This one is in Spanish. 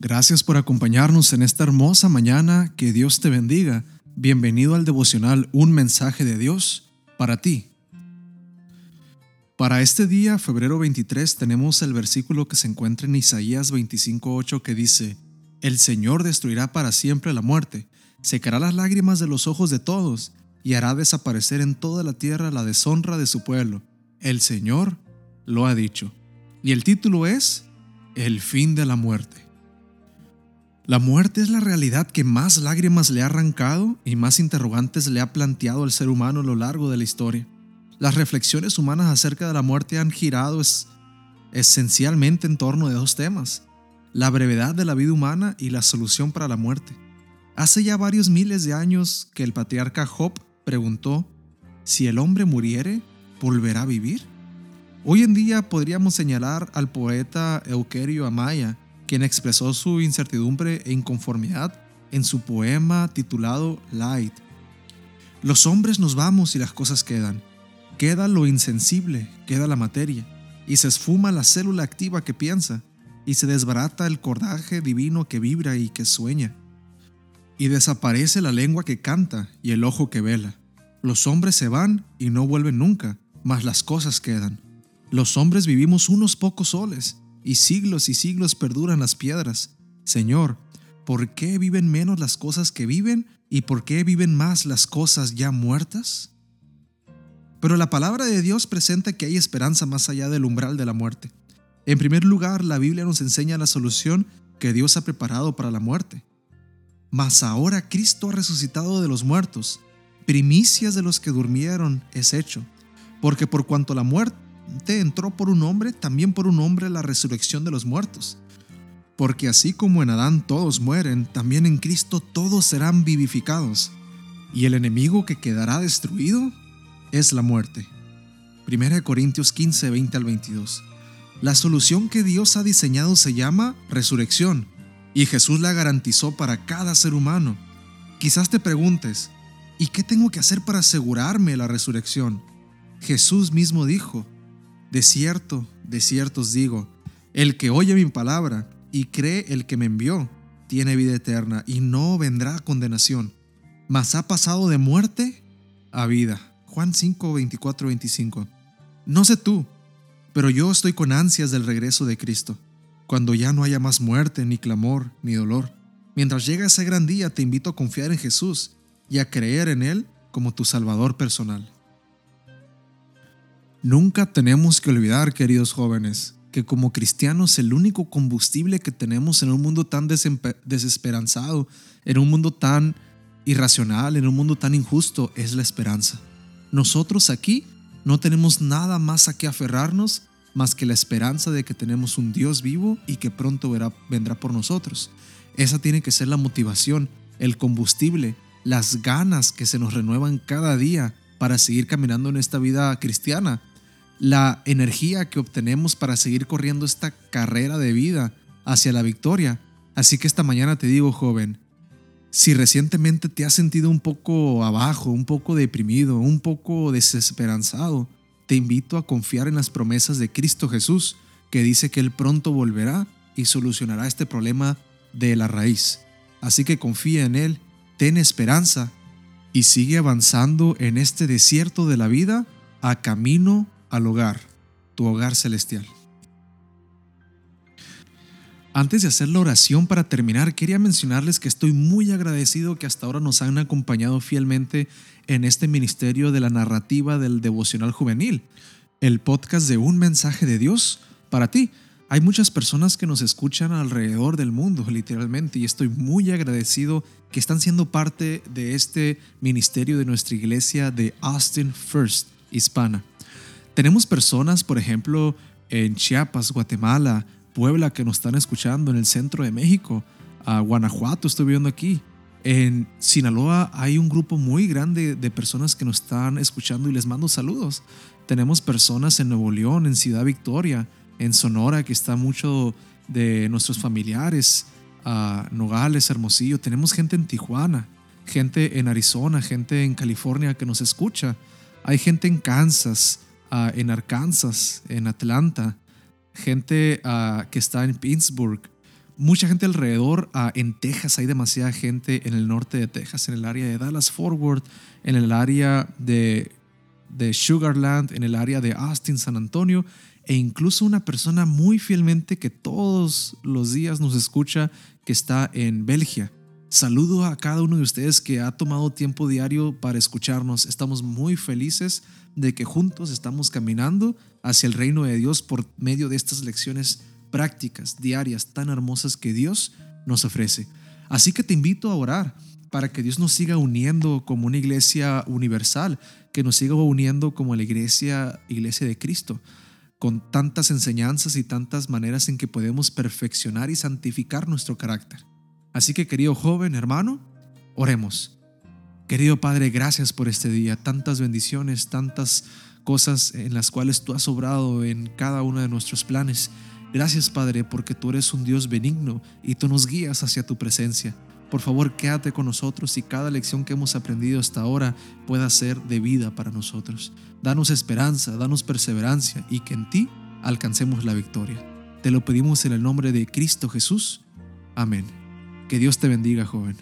Gracias por acompañarnos en esta hermosa mañana. Que Dios te bendiga. Bienvenido al devocional Un mensaje de Dios para ti. Para este día, febrero 23, tenemos el versículo que se encuentra en Isaías 25:8 que dice: El Señor destruirá para siempre la muerte, secará las lágrimas de los ojos de todos y hará desaparecer en toda la tierra la deshonra de su pueblo. El Señor lo ha dicho. Y el título es El fin de la muerte. La muerte es la realidad que más lágrimas le ha arrancado y más interrogantes le ha planteado al ser humano a lo largo de la historia. Las reflexiones humanas acerca de la muerte han girado esencialmente en torno de dos temas, la brevedad de la vida humana y la solución para la muerte. Hace ya varios miles de años que el patriarca Job preguntó, si el hombre muriere, ¿volverá a vivir? Hoy en día podríamos señalar al poeta Euquerio Amaya, quien expresó su incertidumbre e inconformidad en su poema titulado Light. Los hombres nos vamos y las cosas quedan. Queda lo insensible, queda la materia, y se esfuma la célula activa que piensa, y se desbarata el cordaje divino que vibra y que sueña. Y desaparece la lengua que canta y el ojo que vela. Los hombres se van y no vuelven nunca, mas las cosas quedan. Los hombres vivimos unos pocos soles, y siglos y siglos perduran las piedras. Señor, ¿por qué viven menos las cosas que viven y por qué viven más las cosas ya muertas? Pero la palabra de Dios presenta que hay esperanza más allá del umbral de la muerte. En primer lugar, la Biblia nos enseña la solución que Dios ha preparado para la muerte. Mas ahora Cristo ha resucitado de los muertos, primicias de los que durmieron es hecho, porque por cuanto la muerte entró por un hombre, también por un hombre la resurrección de los muertos. Porque así como en Adán todos mueren, también en Cristo todos serán vivificados. Y el enemigo que quedará destruido es la muerte. 1 Corintios 15, 20 al 22. La solución que Dios ha diseñado se llama resurrección, y Jesús la garantizó para cada ser humano. Quizás te preguntes, ¿y qué tengo que hacer para asegurarme la resurrección? Jesús mismo dijo, de cierto, de cierto os digo, el que oye mi palabra y cree el que me envió, tiene vida eterna y no vendrá a condenación, mas ha pasado de muerte a vida. Juan 5, 24, 25. No sé tú, pero yo estoy con ansias del regreso de Cristo, cuando ya no haya más muerte, ni clamor, ni dolor. Mientras llega ese gran día, te invito a confiar en Jesús y a creer en Él como tu Salvador personal. Nunca tenemos que olvidar, queridos jóvenes, que como cristianos el único combustible que tenemos en un mundo tan desesperanzado, en un mundo tan irracional, en un mundo tan injusto, es la esperanza. Nosotros aquí no tenemos nada más a que aferrarnos más que la esperanza de que tenemos un Dios vivo y que pronto vendrá por nosotros. Esa tiene que ser la motivación, el combustible, las ganas que se nos renuevan cada día para seguir caminando en esta vida cristiana, la energía que obtenemos para seguir corriendo esta carrera de vida hacia la victoria. Así que esta mañana te digo, joven, si recientemente te has sentido un poco abajo, un poco deprimido, un poco desesperanzado, te invito a confiar en las promesas de Cristo Jesús, que dice que Él pronto volverá y solucionará este problema de la raíz. Así que confía en Él, ten esperanza y sigue avanzando en este desierto de la vida a camino al hogar, tu hogar celestial. Antes de hacer la oración para terminar, quería mencionarles que estoy muy agradecido que hasta ahora nos han acompañado fielmente en este ministerio de la narrativa del devocional juvenil, el podcast de un mensaje de Dios para ti. Hay muchas personas que nos escuchan alrededor del mundo, literalmente, y estoy muy agradecido que están siendo parte de este ministerio de nuestra iglesia de Austin First Hispana. Tenemos personas, por ejemplo, en Chiapas, Guatemala, Puebla, que nos están escuchando, en el centro de México, a Guanajuato, estoy viendo aquí. En Sinaloa hay un grupo muy grande de personas que nos están escuchando y les mando saludos. Tenemos personas en Nuevo León, en Ciudad Victoria, en Sonora, que está mucho de nuestros familiares, a Nogales, Hermosillo. Tenemos gente en Tijuana, gente en Arizona, gente en California que nos escucha. Hay gente en Kansas, en Arkansas, en Atlanta, gente que está en Pittsburgh, mucha gente alrededor. Ah, en Texas hay demasiada gente en el norte de Texas, en el área de Dallas Forward, en el área de, de Sugarland, en el área de Austin, San Antonio, e incluso una persona muy fielmente que todos los días nos escucha que está en Bélgica. Saludo a cada uno de ustedes que ha tomado tiempo diario para escucharnos. Estamos muy felices de que juntos estamos caminando hacia el reino de Dios por medio de estas lecciones prácticas diarias tan hermosas que Dios nos ofrece. Así que te invito a orar para que Dios nos siga uniendo como una iglesia universal, que nos siga uniendo como la iglesia, iglesia de Cristo, con tantas enseñanzas y tantas maneras en que podemos perfeccionar y santificar nuestro carácter. Así que querido joven, hermano, oremos. Querido Padre, gracias por este día, tantas bendiciones, tantas cosas en las cuales tú has obrado en cada uno de nuestros planes. Gracias Padre porque tú eres un Dios benigno y tú nos guías hacia tu presencia. Por favor, quédate con nosotros y cada lección que hemos aprendido hasta ahora pueda ser de vida para nosotros. Danos esperanza, danos perseverancia y que en ti alcancemos la victoria. Te lo pedimos en el nombre de Cristo Jesús. Amén. Que Dios te bendiga, joven.